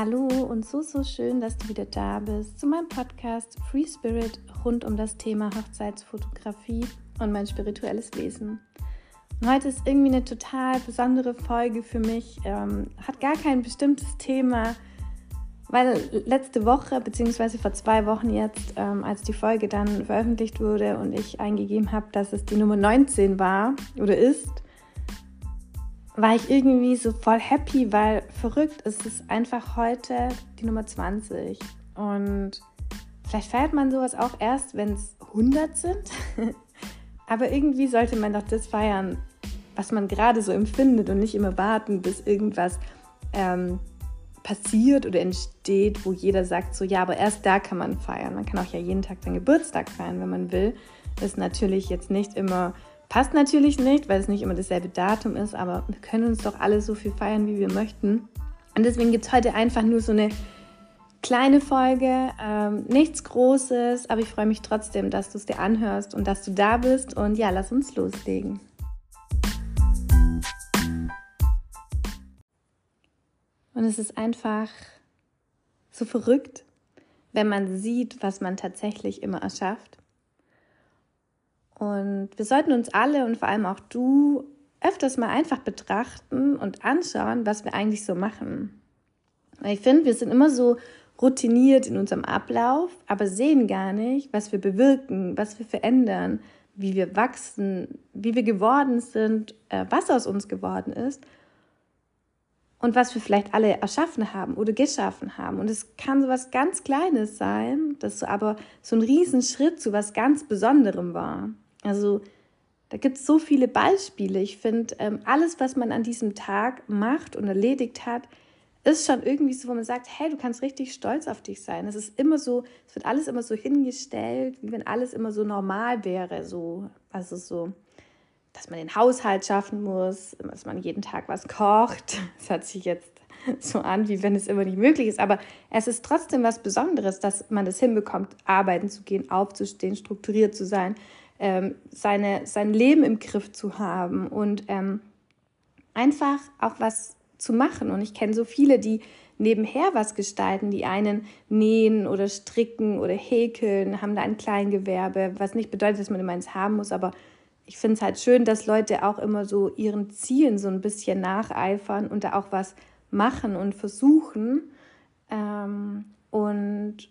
Hallo und so, so schön, dass du wieder da bist zu meinem Podcast Free Spirit rund um das Thema Hochzeitsfotografie und mein spirituelles Wesen. Und heute ist irgendwie eine total besondere Folge für mich, ähm, hat gar kein bestimmtes Thema, weil letzte Woche, beziehungsweise vor zwei Wochen jetzt, ähm, als die Folge dann veröffentlicht wurde und ich eingegeben habe, dass es die Nummer 19 war oder ist, war ich irgendwie so voll happy, weil verrückt ist es einfach heute die Nummer 20. Und vielleicht feiert man sowas auch erst, wenn es 100 sind. Aber irgendwie sollte man doch das feiern, was man gerade so empfindet und nicht immer warten, bis irgendwas ähm, passiert oder entsteht, wo jeder sagt, so ja, aber erst da kann man feiern. Man kann auch ja jeden Tag seinen Geburtstag feiern, wenn man will. Ist natürlich jetzt nicht immer Passt natürlich nicht, weil es nicht immer dasselbe Datum ist, aber wir können uns doch alle so viel feiern, wie wir möchten. Und deswegen gibt es heute einfach nur so eine kleine Folge, ähm, nichts Großes, aber ich freue mich trotzdem, dass du es dir anhörst und dass du da bist. Und ja, lass uns loslegen. Und es ist einfach so verrückt, wenn man sieht, was man tatsächlich immer erschafft und wir sollten uns alle und vor allem auch du öfters mal einfach betrachten und anschauen, was wir eigentlich so machen. Weil ich finde, wir sind immer so routiniert in unserem Ablauf, aber sehen gar nicht, was wir bewirken, was wir verändern, wie wir wachsen, wie wir geworden sind, äh, was aus uns geworden ist und was wir vielleicht alle erschaffen haben oder geschaffen haben. Und es kann so was ganz Kleines sein, das aber so ein Riesenschritt zu was ganz Besonderem war. Also da gibt es so viele Beispiele. Ich finde, ähm, alles, was man an diesem Tag macht und erledigt hat, ist schon irgendwie so, wo man sagt, hey, du kannst richtig stolz auf dich sein. Es ist immer so, es wird alles immer so hingestellt, wie wenn alles immer so normal wäre. So, also so, dass man den Haushalt schaffen muss, dass man jeden Tag was kocht. Das hört sich jetzt so an, wie wenn es immer nicht möglich ist. Aber es ist trotzdem was Besonderes, dass man es hinbekommt, arbeiten zu gehen, aufzustehen, strukturiert zu sein, ähm, seine, sein Leben im Griff zu haben und ähm, einfach auch was zu machen. Und ich kenne so viele, die nebenher was gestalten. Die einen nähen oder stricken oder häkeln, haben da ein Kleingewerbe, was nicht bedeutet, dass man immer eins haben muss, aber ich finde es halt schön, dass Leute auch immer so ihren Zielen so ein bisschen nacheifern und da auch was machen und versuchen. Ähm, und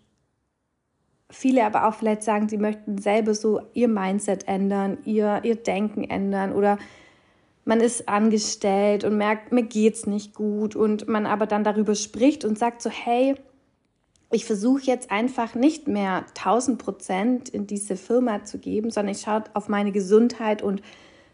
viele aber auch vielleicht sagen, sie möchten selber so ihr Mindset ändern, ihr, ihr Denken ändern oder man ist angestellt und merkt, mir geht's nicht gut und man aber dann darüber spricht und sagt so, hey, ich versuche jetzt einfach nicht mehr 1000 Prozent in diese Firma zu geben, sondern ich schaue auf meine Gesundheit und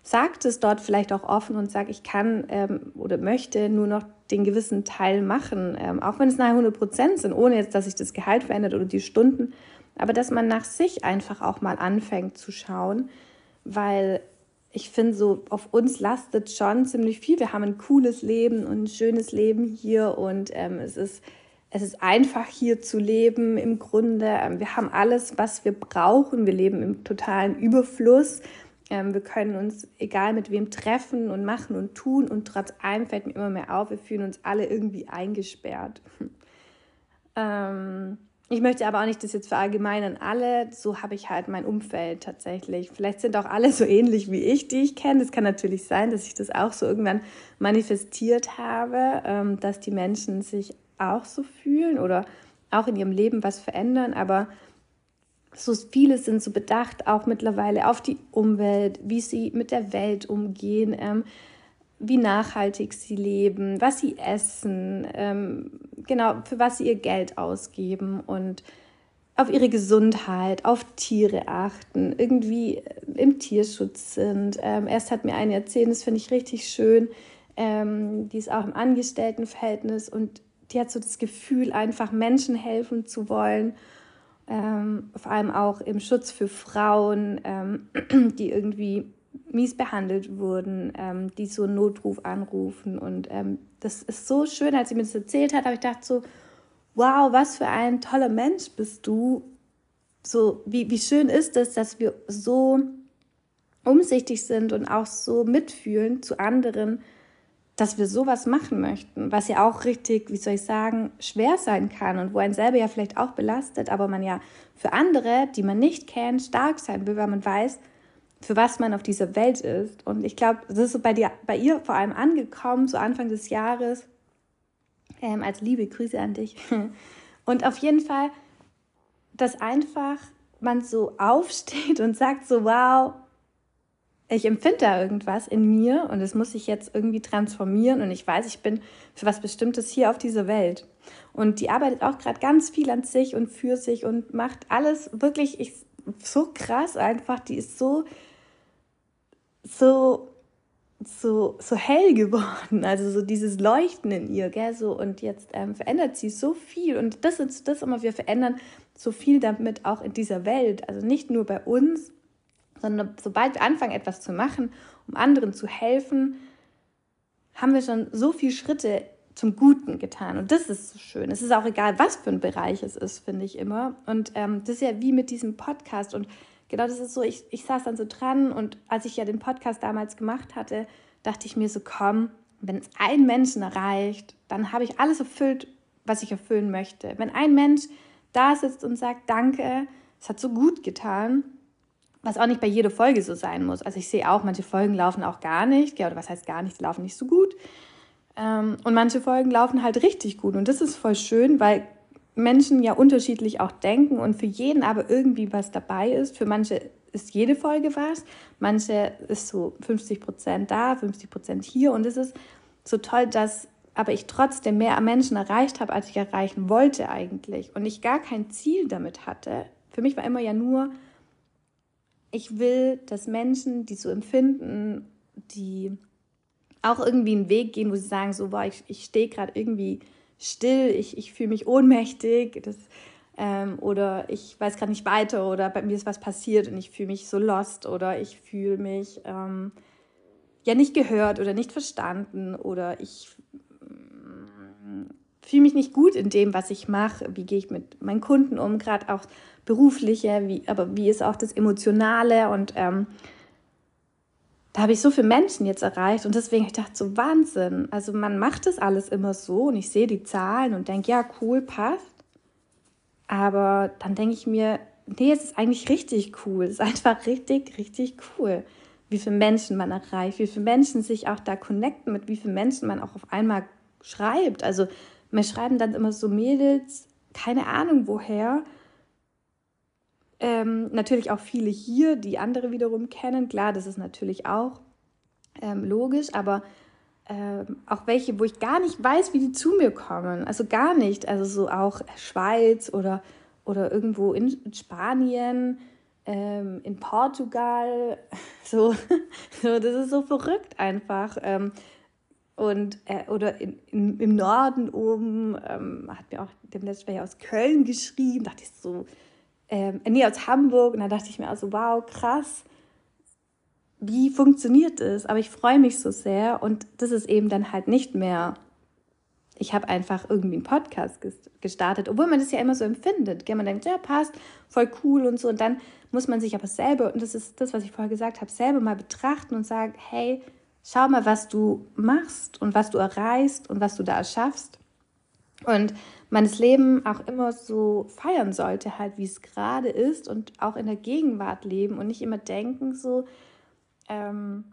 sagt es dort vielleicht auch offen und sage, ich kann ähm, oder möchte nur noch den gewissen Teil machen, ähm, auch wenn es nahe 100 Prozent sind, ohne jetzt, dass sich das Gehalt verändert oder die Stunden, aber dass man nach sich einfach auch mal anfängt zu schauen, weil ich finde, so auf uns lastet schon ziemlich viel. Wir haben ein cooles Leben und ein schönes Leben hier und ähm, es, ist, es ist einfach hier zu leben im Grunde. Ähm, wir haben alles, was wir brauchen. Wir leben im totalen Überfluss. Ähm, wir können uns egal mit wem treffen und machen und tun und trotz allem fällt mir immer mehr auf, wir fühlen uns alle irgendwie eingesperrt. ähm, ich möchte aber auch nicht das jetzt verallgemeinern. Alle, so habe ich halt mein Umfeld tatsächlich. Vielleicht sind auch alle so ähnlich wie ich, die ich kenne. Es kann natürlich sein, dass ich das auch so irgendwann manifestiert habe, ähm, dass die Menschen sich auch so fühlen oder auch in ihrem Leben was verändern. Aber so viele sind so bedacht auch mittlerweile auf die Umwelt, wie sie mit der Welt umgehen, ähm, wie nachhaltig sie leben, was sie essen, ähm, genau, für was sie ihr Geld ausgeben und auf ihre Gesundheit, auf Tiere achten, irgendwie äh, im Tierschutz sind. Ähm, erst hat mir eine erzählt, das finde ich richtig schön, ähm, die ist auch im Angestelltenverhältnis und die hat so das Gefühl, einfach Menschen helfen zu wollen. Ähm, vor allem auch im Schutz für Frauen, ähm, die irgendwie mies behandelt wurden, ähm, die so einen Notruf anrufen. Und ähm, das ist so schön, als sie mir das erzählt hat, habe ich gedacht so, wow, was für ein toller Mensch bist du. So, wie, wie schön ist es, dass wir so umsichtig sind und auch so mitfühlen zu anderen, dass wir sowas machen möchten, was ja auch richtig, wie soll ich sagen, schwer sein kann und wo ein selber ja vielleicht auch belastet, aber man ja für andere, die man nicht kennt, stark sein will, weil man weiß, für was man auf dieser Welt ist. Und ich glaube, das ist so bei, dir, bei ihr vor allem angekommen, so Anfang des Jahres, ähm, als liebe Grüße an dich. Und auf jeden Fall, dass einfach man so aufsteht und sagt so, wow, ich empfinde da irgendwas in mir und es muss sich jetzt irgendwie transformieren und ich weiß, ich bin für was Bestimmtes hier auf dieser Welt. Und die arbeitet auch gerade ganz viel an sich und für sich und macht alles wirklich ich, so krass einfach. Die ist so, so, so, so hell geworden. Also so dieses Leuchten in ihr, gell? So, und jetzt ähm, verändert sie so viel. Und das ist das immer, wir verändern so viel damit auch in dieser Welt. Also nicht nur bei uns, sondern sobald wir anfangen, etwas zu machen, um anderen zu helfen, haben wir schon so viele Schritte zum Guten getan. Und das ist so schön. Es ist auch egal, was für ein Bereich es ist, finde ich immer. Und ähm, das ist ja wie mit diesem Podcast. Und genau das ist so, ich, ich saß dann so dran und als ich ja den Podcast damals gemacht hatte, dachte ich mir so, komm, wenn es einen Menschen erreicht, dann habe ich alles erfüllt, was ich erfüllen möchte. Wenn ein Mensch da sitzt und sagt, danke, es hat so gut getan, was auch nicht bei jeder Folge so sein muss. Also ich sehe auch, manche Folgen laufen auch gar nicht, oder was heißt gar nicht, laufen nicht so gut. Ähm, und manche Folgen laufen halt richtig gut. Und das ist voll schön, weil Menschen ja unterschiedlich auch denken und für jeden aber irgendwie was dabei ist. Für manche ist jede Folge was, manche ist so 50 Prozent da, 50 Prozent hier. Und es ist so toll, dass aber ich trotzdem mehr Menschen erreicht habe, als ich erreichen wollte eigentlich. Und ich gar kein Ziel damit hatte. Für mich war immer ja nur, ich will, dass Menschen, die so empfinden, die auch irgendwie einen Weg gehen, wo sie sagen, so, boah, ich, ich stehe gerade irgendwie still, ich, ich fühle mich ohnmächtig das, ähm, oder ich weiß gerade nicht weiter oder bei mir ist was passiert und ich fühle mich so lost oder ich fühle mich ähm, ja nicht gehört oder nicht verstanden oder ich mm, fühle mich nicht gut in dem, was ich mache, wie gehe ich mit meinen Kunden um, gerade auch berufliche, wie, aber wie ist auch das Emotionale und ähm, da habe ich so viele Menschen jetzt erreicht und deswegen ich gedacht, so Wahnsinn. Also man macht das alles immer so und ich sehe die Zahlen und denke, ja, cool, passt. Aber dann denke ich mir, nee, es ist eigentlich richtig cool. Es ist einfach richtig, richtig cool, wie viele Menschen man erreicht, wie viele Menschen sich auch da connecten, mit wie vielen Menschen man auch auf einmal schreibt. Also mir schreiben dann immer so Mädels, keine Ahnung woher, ähm, natürlich auch viele hier, die andere wiederum kennen. Klar, das ist natürlich auch ähm, logisch, aber ähm, auch welche, wo ich gar nicht weiß, wie die zu mir kommen. Also gar nicht. Also so auch Schweiz oder, oder irgendwo in Spanien, ähm, in Portugal. So, so, das ist so verrückt einfach. Ähm, und äh, oder in, in, im Norden oben ähm, hat mir auch dem letzten aus Köln geschrieben, dachte ich so, ähm, nee, aus Hamburg. Und da dachte ich mir also, wow, krass, wie funktioniert das? Aber ich freue mich so sehr und das ist eben dann halt nicht mehr, ich habe einfach irgendwie einen Podcast gestartet, obwohl man das ja immer so empfindet. Man denkt, ja, passt, voll cool und so. Und dann muss man sich aber selber, und das ist das, was ich vorher gesagt habe, selber mal betrachten und sagen, hey, schau mal, was du machst und was du erreichst und was du da erschaffst. Und man das Leben auch immer so feiern sollte, halt wie es gerade ist und auch in der Gegenwart leben und nicht immer denken so, ähm,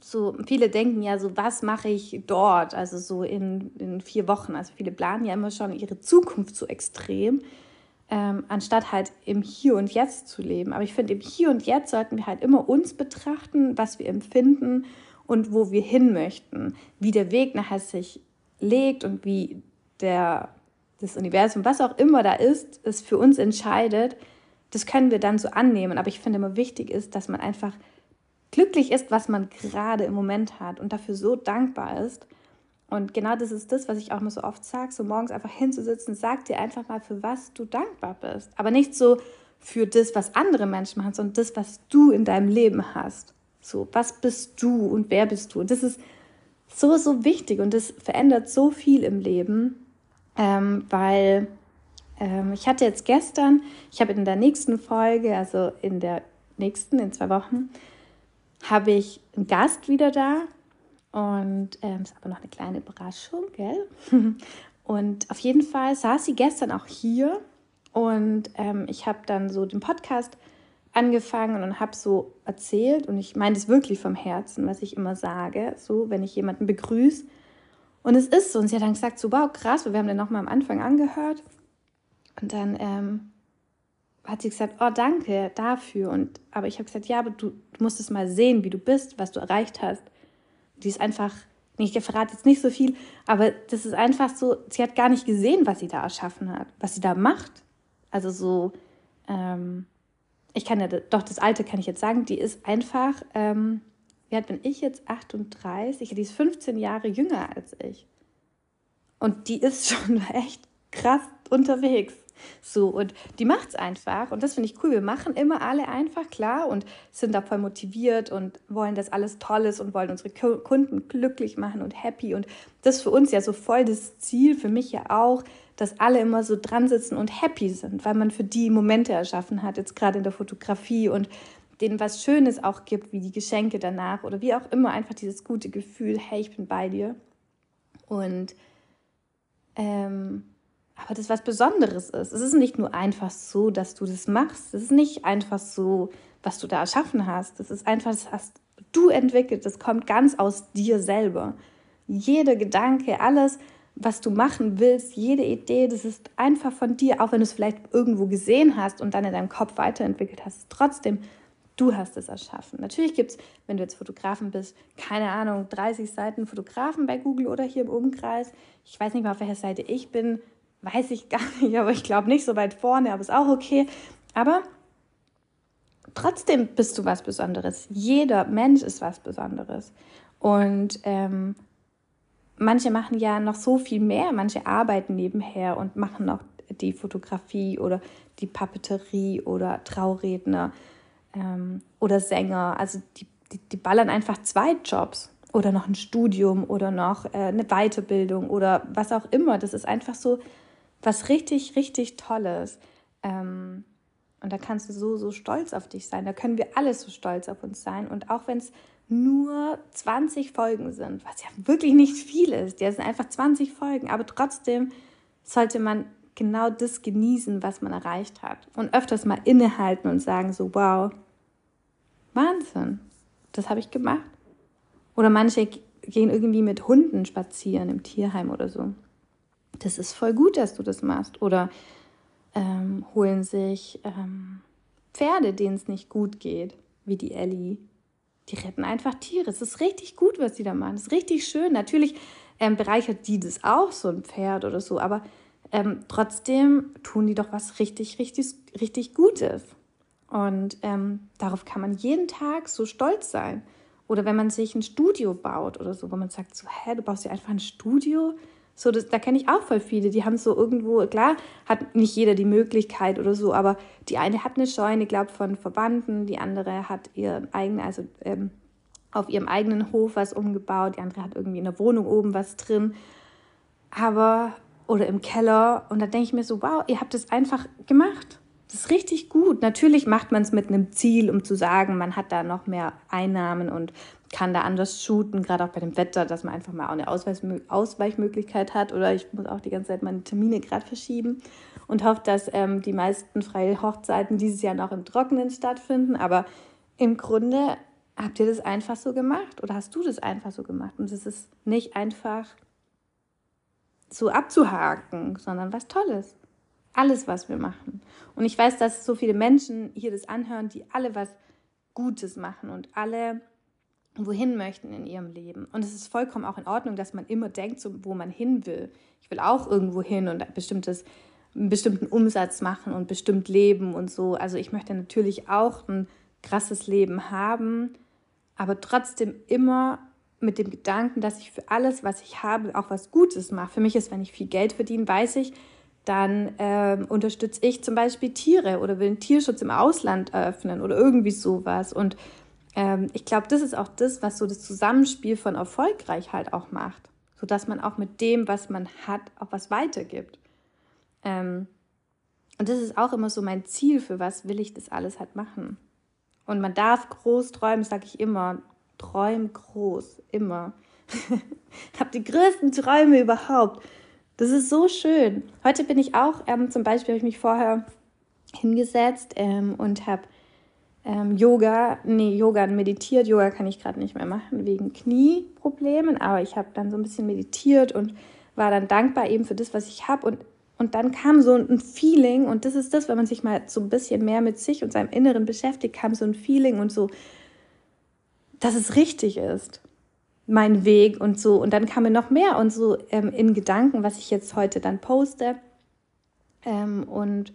so viele denken ja so, was mache ich dort, also so in, in vier Wochen. Also viele planen ja immer schon ihre Zukunft so extrem, ähm, anstatt halt im Hier und Jetzt zu leben. Aber ich finde, im Hier und Jetzt sollten wir halt immer uns betrachten, was wir empfinden und wo wir hin möchten, wie der Weg nachher sich legt und wie der, das Universum, was auch immer da ist, es für uns entscheidet, das können wir dann so annehmen. Aber ich finde immer wichtig ist, dass man einfach glücklich ist, was man gerade im Moment hat und dafür so dankbar ist. Und genau das ist das, was ich auch immer so oft sage, so morgens einfach hinzusitzen, sag dir einfach mal, für was du dankbar bist. Aber nicht so für das, was andere Menschen machen, sondern das, was du in deinem Leben hast. So, was bist du und wer bist du? Und das ist so, so wichtig und das verändert so viel im Leben, ähm, weil ähm, ich hatte jetzt gestern, ich habe in der nächsten Folge, also in der nächsten, in zwei Wochen, habe ich einen Gast wieder da Und ähm, ist aber noch eine kleine Überraschung, gell? Und auf jeden Fall saß sie gestern auch hier und ähm, ich habe dann so den Podcast angefangen und habe so erzählt und ich meine es wirklich vom Herzen, was ich immer sage, so wenn ich jemanden begrüße. Und es ist so und sie hat dann gesagt, so wow, krass, wir haben den nochmal am Anfang angehört und dann ähm, hat sie gesagt, oh danke dafür und aber ich habe gesagt, ja, aber du, du musst es mal sehen, wie du bist, was du erreicht hast. Die ist einfach, ich verrate jetzt nicht so viel, aber das ist einfach so, sie hat gar nicht gesehen, was sie da erschaffen hat, was sie da macht. Also so, ähm, ich kann ja, doch das Alte kann ich jetzt sagen, die ist einfach, ähm, wie alt bin ich jetzt? 38, die ist 15 Jahre jünger als ich. Und die ist schon echt krass unterwegs. So, und die macht es einfach. Und das finde ich cool. Wir machen immer alle einfach klar und sind da voll motiviert und wollen, dass alles toll ist und wollen unsere Kunden glücklich machen und happy. Und das ist für uns ja so voll das Ziel, für mich ja auch, dass alle immer so dran sitzen und happy sind, weil man für die Momente erschaffen hat, jetzt gerade in der Fotografie und denen was Schönes auch gibt, wie die Geschenke danach oder wie auch immer, einfach dieses gute Gefühl, hey, ich bin bei dir. Und ähm, aber das was Besonderes ist. Es ist nicht nur einfach so, dass du das machst. Es ist nicht einfach so, was du da erschaffen hast. Es ist einfach, das hast du entwickelt. Das kommt ganz aus dir selber. Jeder Gedanke, alles, was du machen willst, jede Idee, das ist einfach von dir, auch wenn du es vielleicht irgendwo gesehen hast und dann in deinem Kopf weiterentwickelt hast. Trotzdem, du hast es erschaffen. Natürlich gibt es, wenn du jetzt Fotografen bist, keine Ahnung, 30 Seiten Fotografen bei Google oder hier im Umkreis. Ich weiß nicht mal, auf welcher Seite ich bin weiß ich gar nicht, aber ich glaube nicht so weit vorne, aber ist auch okay. Aber trotzdem bist du was Besonderes. Jeder Mensch ist was Besonderes. Und ähm, manche machen ja noch so viel mehr. Manche arbeiten nebenher und machen noch die Fotografie oder die Papeterie oder Trauredner ähm, oder Sänger. Also die, die, die ballern einfach zwei Jobs oder noch ein Studium oder noch äh, eine Weiterbildung oder was auch immer. Das ist einfach so was richtig, richtig Tolles. Ähm, und da kannst du so, so stolz auf dich sein. Da können wir alle so stolz auf uns sein. Und auch wenn es nur 20 Folgen sind, was ja wirklich nicht viel ist, ja, sind einfach 20 Folgen, aber trotzdem sollte man genau das genießen, was man erreicht hat. Und öfters mal innehalten und sagen so, wow, Wahnsinn, das habe ich gemacht. Oder manche gehen irgendwie mit Hunden spazieren im Tierheim oder so das ist voll gut, dass du das machst. Oder ähm, holen sich ähm, Pferde, denen es nicht gut geht, wie die Ellie. Die retten einfach Tiere. Es ist richtig gut, was die da machen. Es ist richtig schön. Natürlich ähm, bereichert die das auch, so ein Pferd oder so, aber ähm, trotzdem tun die doch was richtig, richtig, richtig Gutes. Und ähm, darauf kann man jeden Tag so stolz sein. Oder wenn man sich ein Studio baut oder so, wo man sagt, so, hä, du baust dir einfach ein Studio, so, das, da kenne ich auch voll viele, die haben so irgendwo, klar, hat nicht jeder die Möglichkeit oder so, aber die eine hat eine Scheune, glaube von Verbanden, die andere hat ihr eigene, also ähm, auf ihrem eigenen Hof was umgebaut, die andere hat irgendwie in der Wohnung oben was drin, aber oder im Keller und da denke ich mir so, wow, ihr habt es einfach gemacht. Das ist richtig gut. Natürlich macht man es mit einem Ziel, um zu sagen, man hat da noch mehr Einnahmen und kann da anders shooten, gerade auch bei dem Wetter, dass man einfach mal auch eine Ausweichmöglichkeit hat. Oder ich muss auch die ganze Zeit meine Termine gerade verschieben und hoffe, dass ähm, die meisten freie Hochzeiten dieses Jahr noch im Trockenen stattfinden. Aber im Grunde habt ihr das einfach so gemacht oder hast du das einfach so gemacht? Und es ist nicht einfach so abzuhaken, sondern was Tolles. Alles, was wir machen. Und ich weiß, dass so viele Menschen hier das anhören, die alle was Gutes machen und alle wohin möchten in ihrem Leben. Und es ist vollkommen auch in Ordnung, dass man immer denkt, so, wo man hin will. Ich will auch irgendwo hin und ein bestimmtes, einen bestimmten Umsatz machen und bestimmt leben und so. Also ich möchte natürlich auch ein krasses Leben haben, aber trotzdem immer mit dem Gedanken, dass ich für alles, was ich habe, auch was Gutes mache. Für mich ist, wenn ich viel Geld verdiene, weiß ich, dann ähm, unterstütze ich zum Beispiel Tiere oder will einen Tierschutz im Ausland eröffnen oder irgendwie sowas. Und ähm, ich glaube, das ist auch das, was so das Zusammenspiel von erfolgreich halt auch macht, sodass man auch mit dem, was man hat, auch was weitergibt. Ähm, und das ist auch immer so mein Ziel, für was will ich das alles halt machen. Und man darf groß träumen, sage ich immer. Träum groß, immer. habe die größten Träume überhaupt. Das ist so schön. Heute bin ich auch, ähm, zum Beispiel habe ich mich vorher hingesetzt ähm, und habe ähm, Yoga, nee, Yoga meditiert. Yoga kann ich gerade nicht mehr machen wegen Knieproblemen, aber ich habe dann so ein bisschen meditiert und war dann dankbar eben für das, was ich habe und und dann kam so ein Feeling, und das ist das, wenn man sich mal so ein bisschen mehr mit sich und seinem Inneren beschäftigt, kam so ein Feeling und so, dass es richtig ist, mein Weg und so. Und dann kam mir noch mehr und so ähm, in Gedanken, was ich jetzt heute dann poste. Ähm, und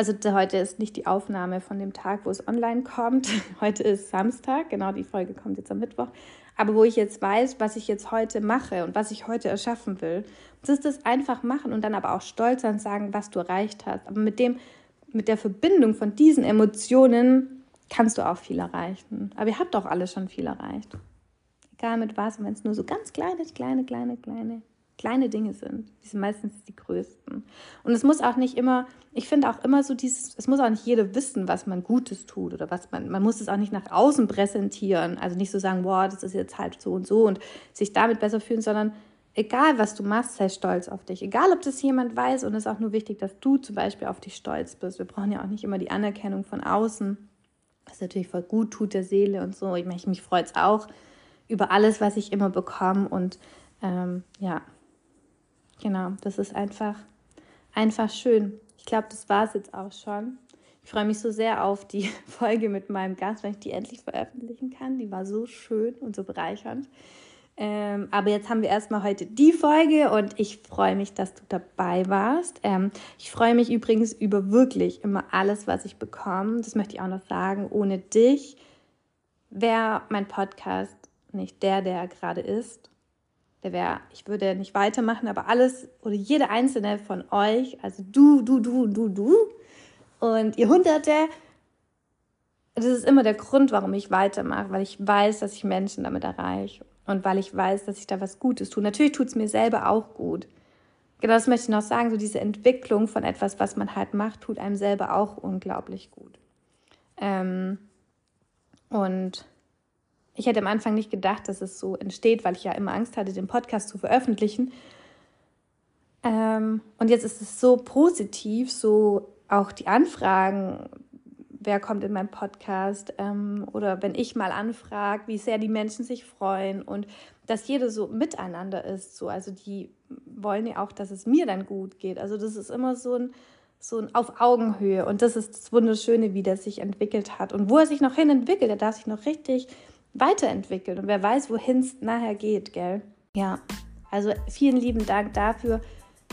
also heute ist nicht die Aufnahme von dem Tag, wo es online kommt. Heute ist Samstag, genau, die Folge kommt jetzt am Mittwoch. Aber wo ich jetzt weiß, was ich jetzt heute mache und was ich heute erschaffen will. Das ist das einfach machen und dann aber auch stolz sein sagen, was du erreicht hast. Aber mit dem, mit der Verbindung von diesen Emotionen kannst du auch viel erreichen. Aber ihr habt auch alle schon viel erreicht. Egal mit was, wenn es nur so ganz kleine, kleine, kleine, kleine kleine Dinge sind. Die sind meistens die größten. Und es muss auch nicht immer, ich finde auch immer so dieses, es muss auch nicht jeder wissen, was man Gutes tut oder was man, man muss es auch nicht nach außen präsentieren. Also nicht so sagen, boah, das ist jetzt halt so und so und sich damit besser fühlen, sondern egal was du machst, sei stolz auf dich. Egal, ob das jemand weiß und es ist auch nur wichtig, dass du zum Beispiel auf dich stolz bist. Wir brauchen ja auch nicht immer die Anerkennung von außen, was natürlich voll gut tut der Seele und so. Ich, mich, mich freut es auch über alles, was ich immer bekomme und ähm, ja, genau, das ist einfach, einfach schön. Ich glaube, das war es jetzt auch schon. Ich freue mich so sehr auf die Folge mit meinem Gast, wenn ich die endlich veröffentlichen kann. Die war so schön und so bereichernd. Ähm, aber jetzt haben wir erstmal heute die Folge und ich freue mich, dass du dabei warst. Ähm, ich freue mich übrigens über wirklich immer alles, was ich bekomme. Das möchte ich auch noch sagen. Ohne dich wäre mein Podcast nicht der, der er gerade ist der wäre, ich würde nicht weitermachen, aber alles oder jede einzelne von euch, also du, du, du, du, du und ihr Hunderte, das ist immer der Grund, warum ich weitermache, weil ich weiß, dass ich Menschen damit erreiche und weil ich weiß, dass ich da was Gutes tue. Natürlich tut es mir selber auch gut. Genau das möchte ich noch sagen, so diese Entwicklung von etwas, was man halt macht, tut einem selber auch unglaublich gut. Ähm, und ich hätte am Anfang nicht gedacht, dass es so entsteht, weil ich ja immer Angst hatte, den Podcast zu veröffentlichen. Ähm, und jetzt ist es so positiv, so auch die Anfragen, wer kommt in meinen Podcast ähm, oder wenn ich mal anfrage, wie sehr die Menschen sich freuen und dass jeder so miteinander ist. So. Also die wollen ja auch, dass es mir dann gut geht. Also das ist immer so ein, so ein auf Augenhöhe und das ist das Wunderschöne, wie der sich entwickelt hat und wo er sich noch hin entwickelt. Er darf sich noch richtig weiterentwickeln und wer weiß, wohin es nachher geht, gell? Ja, also vielen lieben Dank dafür,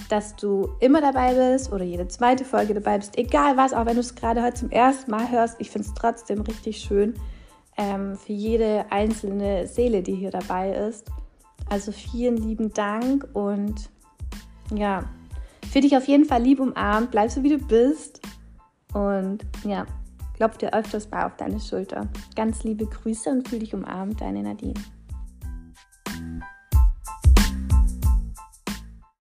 dass du immer dabei bist oder jede zweite Folge dabei bist, egal was, auch wenn du es gerade heute zum ersten Mal hörst. Ich finde es trotzdem richtig schön ähm, für jede einzelne Seele, die hier dabei ist. Also vielen lieben Dank und ja, für dich auf jeden Fall lieb umarmt, bleib so wie du bist und ja, Klopf dir öfters mal auf deine Schulter. Ganz liebe Grüße und fühl dich umarmt, deine Nadine.